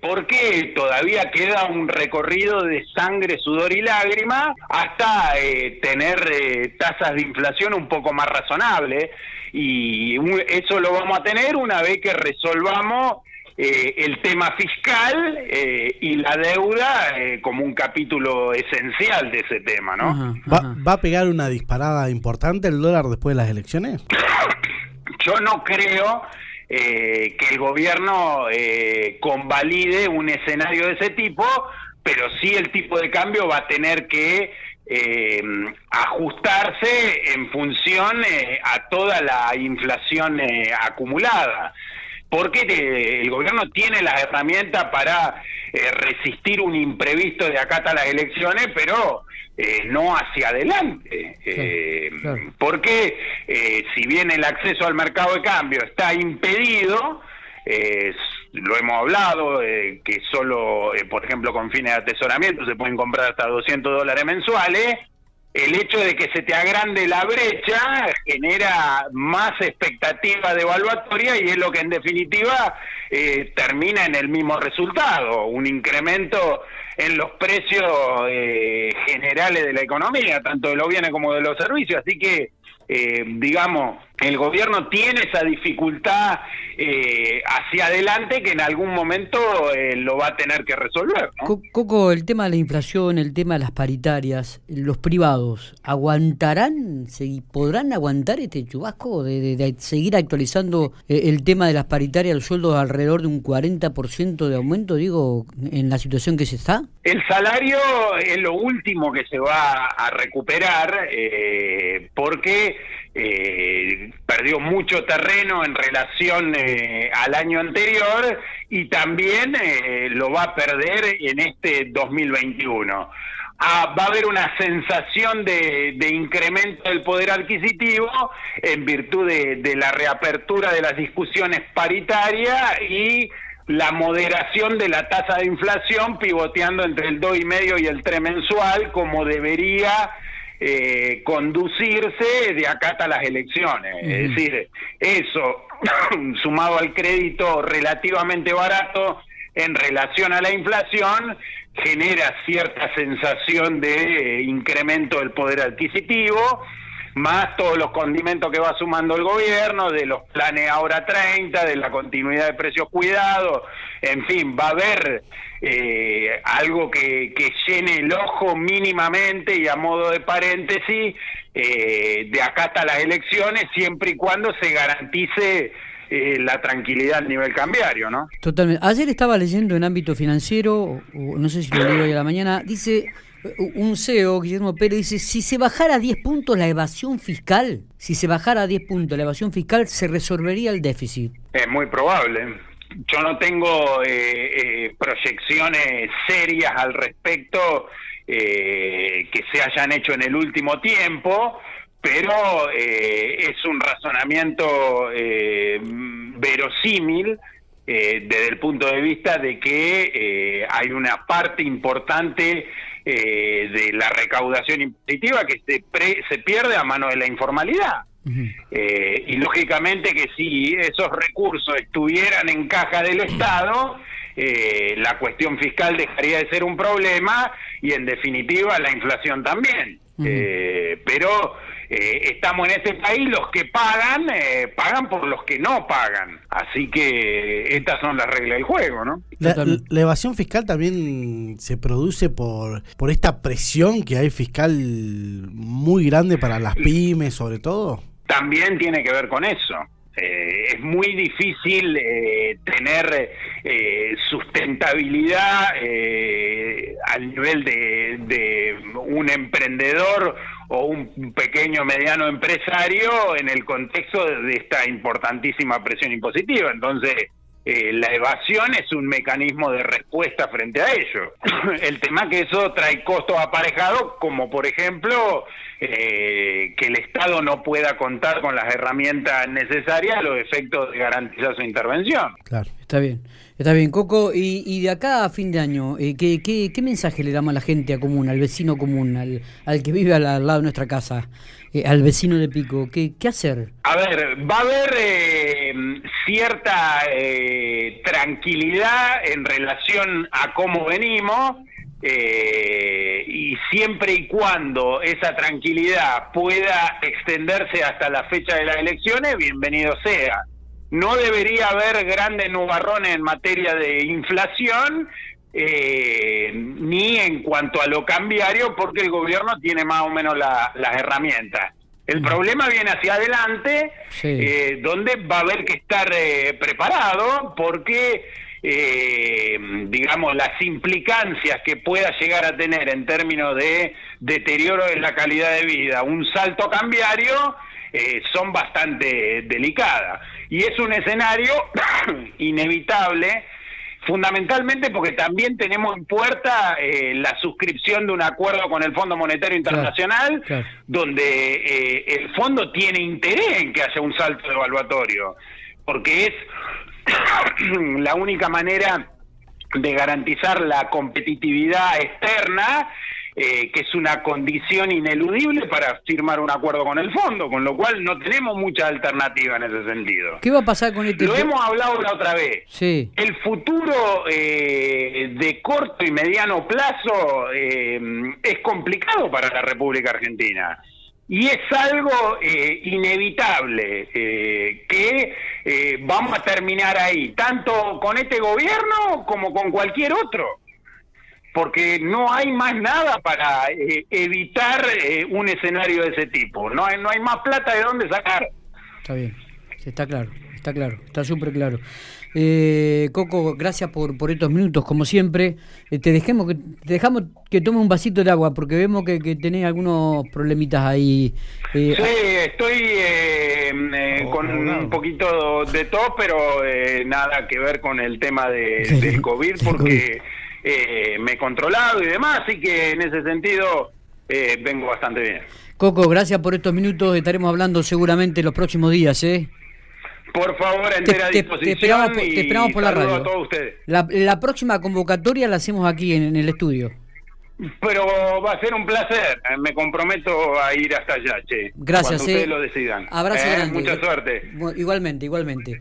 porque todavía queda un recorrido de sangre, sudor y lágrima hasta eh, tener eh, tasas de inflación un poco más razonables. Y eso lo vamos a tener una vez que resolvamos eh, el tema fiscal eh, y la deuda eh, como un capítulo esencial de ese tema, ¿no? ¿Va, a pegar una disparada importante el dólar después de las elecciones? Yo no creo que el gobierno convalide un escenario de ese tipo, pero sí el tipo de cambio va a tener que ajustarse en función a toda la inflación acumulada porque el gobierno tiene las herramientas para eh, resistir un imprevisto de acá hasta las elecciones, pero eh, no hacia adelante. Eh, porque si bien el acceso al mercado de cambio está impedido, lo hemos hablado, que solo, por ejemplo, con fines de atesoramiento se pueden comprar hasta 200 dólares mensuales, el hecho de que se te agrande la brecha genera más expectativa de evaluatoria y es lo que en definitiva eh, termina en el mismo resultado, un incremento en los precios eh, generales de la economía, tanto de los bienes como de los servicios. Así que, eh, digamos, el gobierno tiene esa dificultad eh, hacia adelante que en algún momento eh, lo va a tener que resolver. Coco, el tema de la inflación, el tema de las paritarias, los privados, ¿aguantarán, podrán aguantar este chubasco de, seguir actualizando eh, el tema de las paritarias, los sueldos alrededor de un 40% de aumento, digo, en la situación que se está? El salario es lo último que se va a recuperar porque eh, perdió mucho terreno en relación eh, al año anterior y también eh, lo va a perder en este 2021. Ah, va a haber una sensación de, incremento del poder adquisitivo en virtud de, la reapertura de las discusiones paritarias y la moderación de la tasa de inflación pivoteando entre el 2,5 y el 3 mensual como debería eh, conducirse de acá hasta las elecciones. Es decir, eso sumado al crédito relativamente barato en relación a la inflación genera cierta sensación de eh, incremento del poder adquisitivo, más todos los condimentos que va sumando el gobierno, de los planes ahora 30, de la continuidad de precios cuidados, en fin, va a haber eh, algo que, llene el ojo mínimamente y a modo de paréntesis eh, de acá hasta las elecciones, siempre y cuando se garantice eh, la tranquilidad a nivel cambiario, ¿no? Totalmente. Ayer estaba leyendo en ámbito financiero, no sé si lo leí hoy a la mañana, dice un CEO, Guillermo Pérez, dice, si se bajara a 10 puntos la evasión fiscal, si se bajara a 10 puntos la evasión fiscal, se resolvería el déficit. Es muy probable yo no tengo eh, eh, proyecciones serias al respecto eh, que se hayan hecho en el último tiempo, pero es un razonamiento verosímil desde el punto de vista de que hay una parte importante de la recaudación impositiva que se, se pierde a mano de la informalidad. Eh, y lógicamente que si esos recursos estuvieran en caja del Estado, eh, la cuestión fiscal dejaría de ser un problema y en definitiva la inflación también. Eh, pero estamos en este país, los que pagan, pagan por los que no pagan. Así que estas son las reglas del juego, ¿no? La, la, evasión fiscal también se produce por, por esta presión que hay fiscal muy grande para las pymes, sobre todo también tiene que ver con eso. Eh, es muy difícil eh, tener eh, sustentabilidad al nivel de, de, un emprendedor o un pequeño mediano empresario en el contexto de esta importantísima presión impositiva. Entonces, la evasión es un mecanismo de respuesta frente a ello. El tema que eso trae costos aparejados, como por ejemplo eh, que el Estado no pueda contar con las herramientas necesarias a los efectos de garantizar su intervención. Claro, está bien. Está bien, Coco, y, y de acá a fin de año, eh, ¿qué, qué, qué mensaje le damos a la gente a común, al vecino común, al, al que vive al, al lado de nuestra casa, eh, al vecino de Pico? ¿Qué, qué hacer? A ver, va a haber eh, cierta eh, tranquilidad en relación a cómo venimos eh, y siempre y cuando esa tranquilidad pueda extenderse hasta la fecha de las elecciones, bienvenido sea. No debería haber grandes nubarrones en materia de inflación, eh, ni en cuanto a lo cambiario, porque el gobierno tiene más o menos la- las herramientas. El problema viene hacia adelante, Sí. eh, donde va a haber que estar eh, preparado, porque, eh, digamos, las implicancias que pueda llegar a tener en términos de deterioro de la calidad de vida, un salto cambiario, eh, son bastante delicadas. Y es un escenario inevitable fundamentalmente porque también tenemos en puerta eh, la suscripción de un acuerdo con el Fondo Monetario Internacional, claro. donde eh, el fondo tiene interés en que haya un salto evaluatorio, porque es la única manera de garantizar la competitividad externa, eh, que es una condición ineludible para firmar un acuerdo con el fondo, con lo cual no tenemos mucha alternativa en ese sentido. ¿Qué va a pasar con este... Lo hemos hablado la otra vez. Sí, El futuro eh, de corto y mediano plazo eh, es complicado para la República Argentina. Y es algo eh, inevitable eh, que eh, vamos a terminar ahí, tanto con este gobierno como con cualquier otro. Porque no hay más nada para eh, evitar un escenario de ese tipo. No hay, no hay más plata de dónde sacar. está bien, está claro, está claro, está súper claro. Eh, Coco, gracias por, por estos minutos, como siempre. Eh, te, dejemos que, te dejamos que tomes un vasito de agua, porque vemos que, que tenés algunos problemitas ahí. Eh, Sí, estoy eh, eh, Oh, con un poquito de tos, pero eh, nada que ver con el tema de, Sí, del COVID, porque eh, me he controlado y demás, así que en ese sentido eh, vengo bastante bien. Coco, gracias por estos minutos. Estaremos hablando seguramente los próximos días, ¿eh? Por favor, Te, entera te- te disposición esperamos, por- y te esperamos por la radio. a todos ustedes. La, la próxima convocatoria la hacemos aquí en, en el estudio. Pero va a ser un placer, eh, me comprometo a ir hasta allá, che. Gracias, Cuando eh. ustedes lo decidan. Abrazo Eh, grande. Mucha suerte. Igualmente, igualmente.